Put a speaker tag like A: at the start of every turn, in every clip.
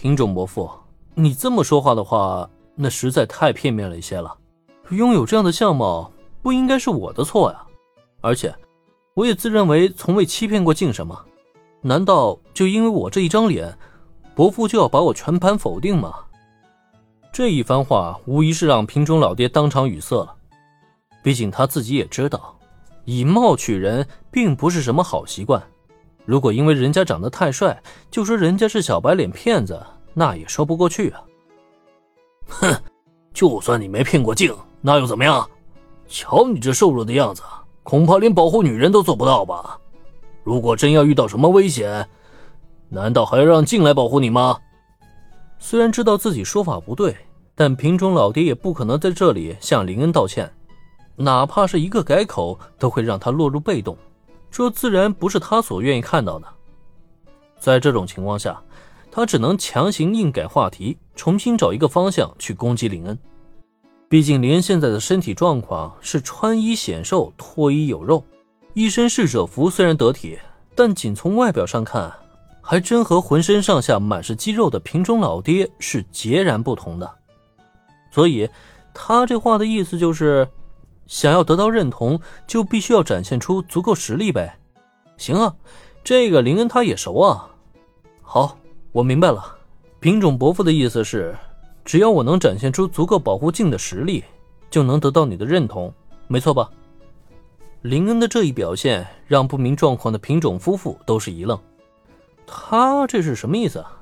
A: 品种伯父，你这么说话的话，那实在太片面了一些了。拥有这样的相貌，不应该是我的错呀。而且，我也自认为从未欺骗过静什么。难道就因为我这一张脸，伯父就要把我全盘否定吗？这一番话无疑是让品种老爹当场语塞了。毕竟他自己也知道，以貌取人并不是什么好习惯。如果因为人家长得太帅，就说人家是小白脸骗子，那也说不过去啊。
B: 哼，就算你没骗过静，那又怎么样？瞧你这瘦弱的样子，恐怕连保护女人都做不到吧？如果真要遇到什么危险，难道还要让静来保护你吗？
A: 虽然知道自己说法不对，但品种老爹也不可能在这里向林恩道歉，哪怕是一个改口，都会让他落入被动，这自然不是他所愿意看到的。在这种情况下，他只能强行硬改话题，重新找一个方向去攻击林恩。毕竟林恩现在的身体状况是穿衣显瘦，脱衣有肉，一身侍者服虽然得体，但仅从外表上看。还真和浑身上下满是肌肉的平中老爹是截然不同的，所以他这话的意思就是，想要得到认同，就必须要展现出足够实力呗。行啊，这个林恩他也熟啊。好，我明白了，品种伯父的意思是，只要我能展现出足够保护镜的实力，就能得到你的认同，没错吧？林恩的这一表现让不明状况的品种夫妇都是一愣。他这是什么意思啊？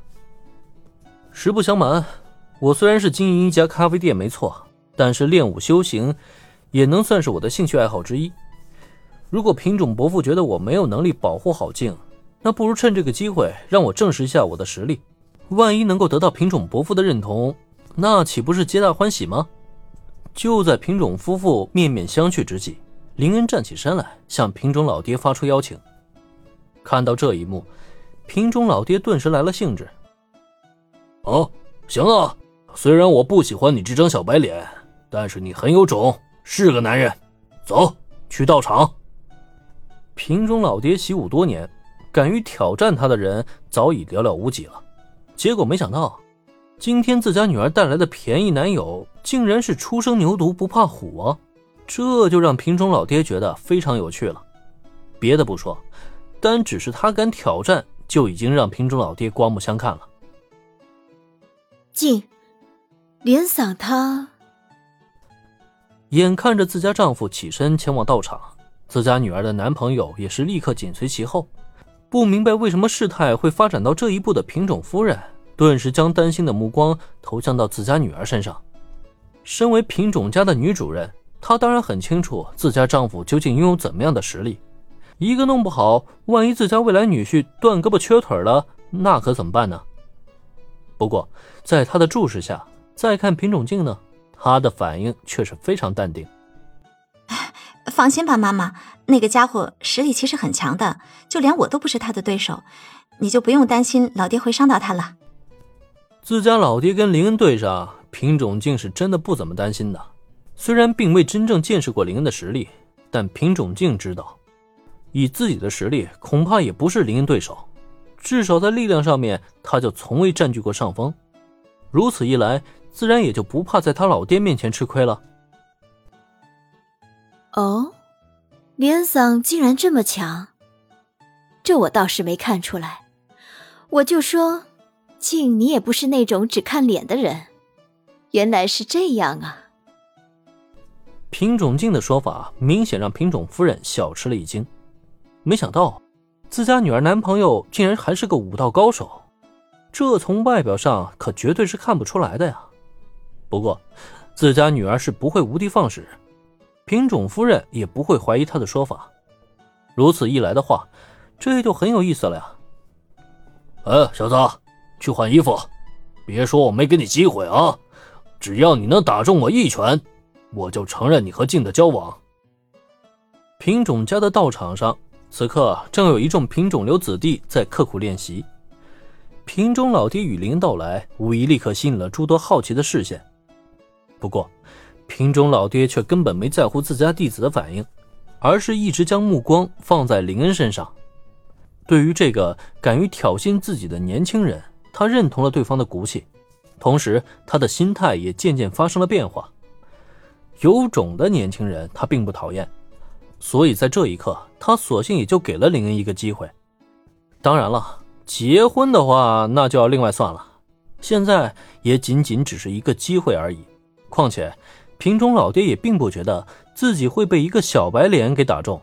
A: 实不相瞒，我虽然是经营一家咖啡店，没错，但是练武修行也能算是我的兴趣爱好之一。如果品种伯父觉得我没有能力保护好静，那不如趁这个机会让我证实一下我的实力。万一能够得到品种伯父的认同，那岂不是皆大欢喜吗？就在品种夫妇面面相觑之际，林恩站起身来，向品种老爹发出邀请。看到这一幕。品种老爹顿时来了兴致。
B: 哦，行啊，虽然我不喜欢你这张小白脸，但是你很有种，是个男人。走去道场。
A: 平中老爹习武多年，敢于挑战他的人早已寥寥无几了。结果没想到，今天自家女儿带来的便宜男友，竟然是初生牛犊不怕虎啊！这就让平中老爹觉得非常有趣了。别的不说，单只是他敢挑战。就已经让平中老爹刮目相看了。
C: 静，连嗓他
A: 眼看着自家丈夫起身前往道场，自家女儿的男朋友也是立刻紧随其后。不明白为什么事态会发展到这一步的品种夫人，顿时将担心的目光投向到自家女儿身上。身为品种家的女主人，她当然很清楚自家丈夫究竟拥有怎么样的实力。一个弄不好，万一自家未来女婿断胳膊缺腿了，那可怎么办呢？不过，在她的注视下，再看品种镜呢，他的反应却是非常淡定。
C: 放心吧，妈妈，那个家伙实力其实很强的，就连我都不是他的对手，你就不用担心老爹会伤到他了。
A: 自家老爹跟林恩对上，品种竟是真的不怎么担心的。虽然并未真正见识过林恩的实力，但品种竟知道。以自己的实力，恐怕也不是林恩对手。至少在力量上面，他就从未占据过上风。如此一来，自然也就不怕在他老爹面前吃亏了。
C: 哦，连桑竟然这么强，这我倒是没看出来。我就说，静，你也不是那种只看脸的人。原来是这样啊！
A: 品种静的说法，明显让品种夫人小吃了一惊。没想到，自家女儿男朋友竟然还是个武道高手，这从外表上可绝对是看不出来的呀。不过，自家女儿是不会无的放矢，品种夫人也不会怀疑她的说法。如此一来的话，这就很有意思了呀。
B: 哎，小子，去换衣服，别说我没给你机会啊！只要你能打中我一拳，我就承认你和静的交往。
A: 品种家的道场上。此刻正有一众品种流子弟在刻苦练习。品种老爹雨林到来，无疑立刻吸引了诸多好奇的视线。不过，品种老爹却根本没在乎自家弟子的反应，而是一直将目光放在林恩身上。对于这个敢于挑衅自己的年轻人，他认同了对方的骨气，同时他的心态也渐渐发生了变化。有种的年轻人他并不讨厌，所以在这一刻，他索性也就给了林恩一个机会。当然了，结婚的话那就要另外算了。现在也仅仅只是一个机会而已。况且，瓶中老爹也并不觉得自己会被一个小白脸给打中。